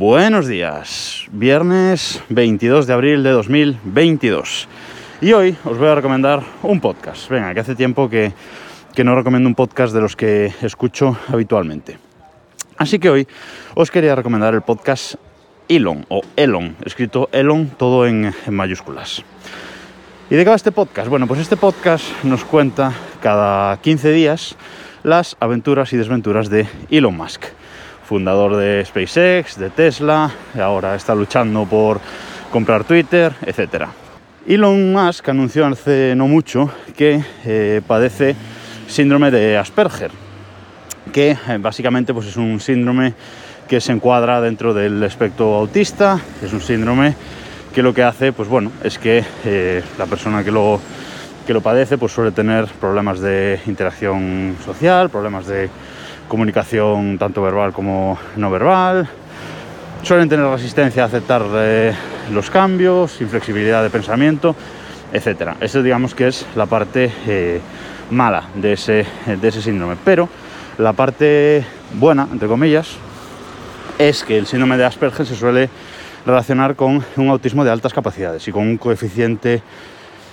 Buenos días, viernes 22 de abril de 2022. Y hoy os voy a recomendar un podcast. Venga, que hace tiempo que, que no recomiendo un podcast de los que escucho habitualmente. Así que hoy os quería recomendar el podcast Elon, o Elon, escrito Elon todo en, en mayúsculas. ¿Y de qué va este podcast? Bueno, pues este podcast nos cuenta cada 15 días las aventuras y desventuras de Elon Musk, fundador de SpaceX, de Tesla, ahora está luchando por comprar Twitter, etc. Elon Musk anunció hace no mucho que eh, padece síndrome de Asperger, que eh, básicamente pues, es un síndrome que se encuadra dentro del espectro autista, es un síndrome que lo que hace, pues bueno, es que eh, la persona que lo, que lo padece pues suele tener problemas de interacción social, problemas de comunicación tanto verbal como no verbal, suelen tener resistencia a aceptar eh, los cambios, inflexibilidad de pensamiento, etc. Eso digamos que es la parte eh, mala de ese, de ese síndrome. Pero la parte buena, entre comillas, es que el síndrome de Asperger se suele relacionar con un autismo de altas capacidades y con un coeficiente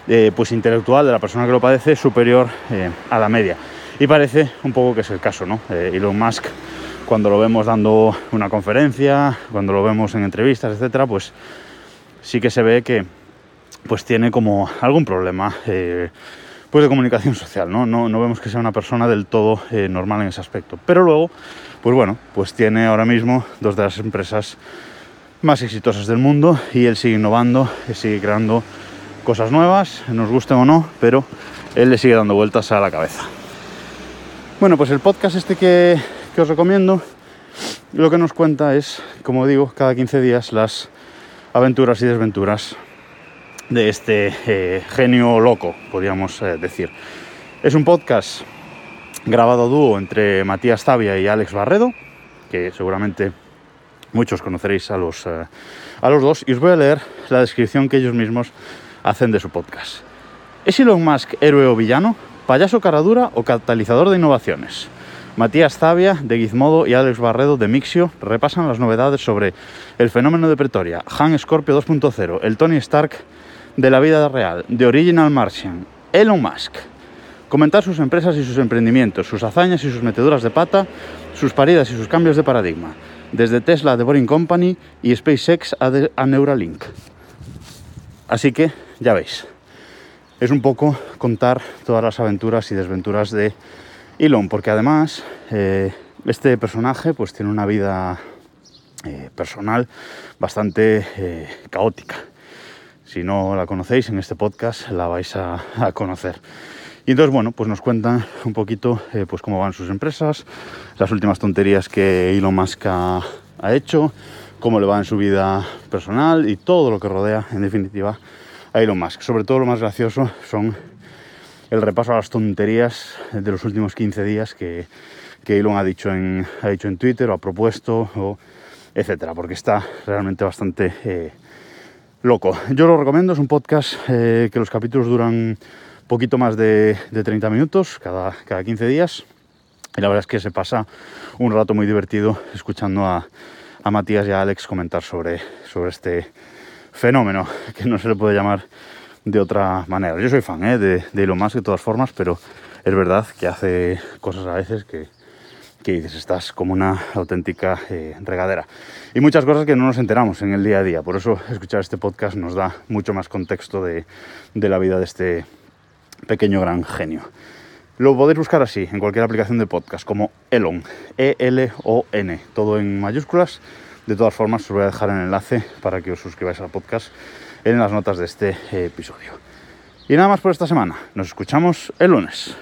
eh, pues intelectual de la persona que lo padece superior eh, a la media. Y parece un poco que es el caso, ¿no? Eh, Elon Musk, cuando lo vemos dando una conferencia, cuando lo vemos en entrevistas, etcétera, pues sí que se ve que pues tiene como algún problema eh, pues de comunicación social, ¿no? ¿no? No vemos que sea una persona del todo eh, normal en ese aspecto. Pero luego, pues bueno, pues tiene ahora mismo dos de las empresas más exitosas del mundo y él sigue innovando, sigue creando cosas nuevas, nos gusten o no, pero él le sigue dando vueltas a la cabeza. Bueno, pues el podcast este que, os recomiendo, lo que nos cuenta es, como digo, cada 15 días las aventuras y desventuras de este eh, genio loco, podríamos eh, decir. Es un podcast grabado a dúo entre Matías Tavia y Alex Barredo, que seguramente muchos conoceréis a los, eh, a los dos, y os voy a leer la descripción que ellos mismos hacen de su podcast. ¿Es Elon Musk héroe o villano? ¿Payaso caradura o catalizador de innovaciones? Matías Zavia de Gizmodo y Alex Barredo de Mixio repasan las novedades sobre el fenómeno de Pretoria, Han Scorpio 2.0, el Tony Stark de la vida real, The Original Martian, Elon Musk. Comentar sus empresas y sus emprendimientos, sus hazañas y sus meteduras de pata, sus paridas y sus cambios de paradigma, desde Tesla a The Boring Company y SpaceX a, a Neuralink. Así que, ya veis, es un poco contar todas las aventuras y desventuras de Elon, porque además eh, este personaje pues tiene una vida eh, personal bastante eh, caótica. Si no la conocéis en este podcast, la vais a, a conocer. Y entonces, bueno, pues nos cuentan un poquito pues cómo van sus empresas, las últimas tonterías que Elon Musk ha, ha hecho, cómo le va en su vida personal y todo lo que rodea, en definitiva, Elon Musk. Sobre todo lo más gracioso son el repaso a las tonterías de los últimos 15 días que, Elon ha dicho, en, ha dicho en Twitter o ha propuesto, etcétera, porque está realmente bastante eh, loco. Yo lo recomiendo, es un podcast eh, que los capítulos duran poquito más de, de 30 minutos cada, cada 15 días. Y la verdad es que se pasa un rato muy divertido escuchando a, a Matías y a Alex comentar sobre, sobre este fenómeno, que no se le puede llamar de otra manera. Yo soy fan ¿eh? de, de Elon Musk de todas formas, pero es verdad que hace cosas a veces que, que dices, estás como una auténtica eh, regadera. Y muchas cosas que no nos enteramos en el día a día. Por eso escuchar este podcast nos da mucho más contexto de, de la vida de este pequeño gran genio. Lo podéis buscar así en cualquier aplicación de podcast, como Elon, E-L-O-N, todo en mayúsculas. De todas formas, os voy a dejar el enlace para que os suscribáis al podcast en las notas de este eh, episodio. Y nada más por esta semana. Nos escuchamos el lunes.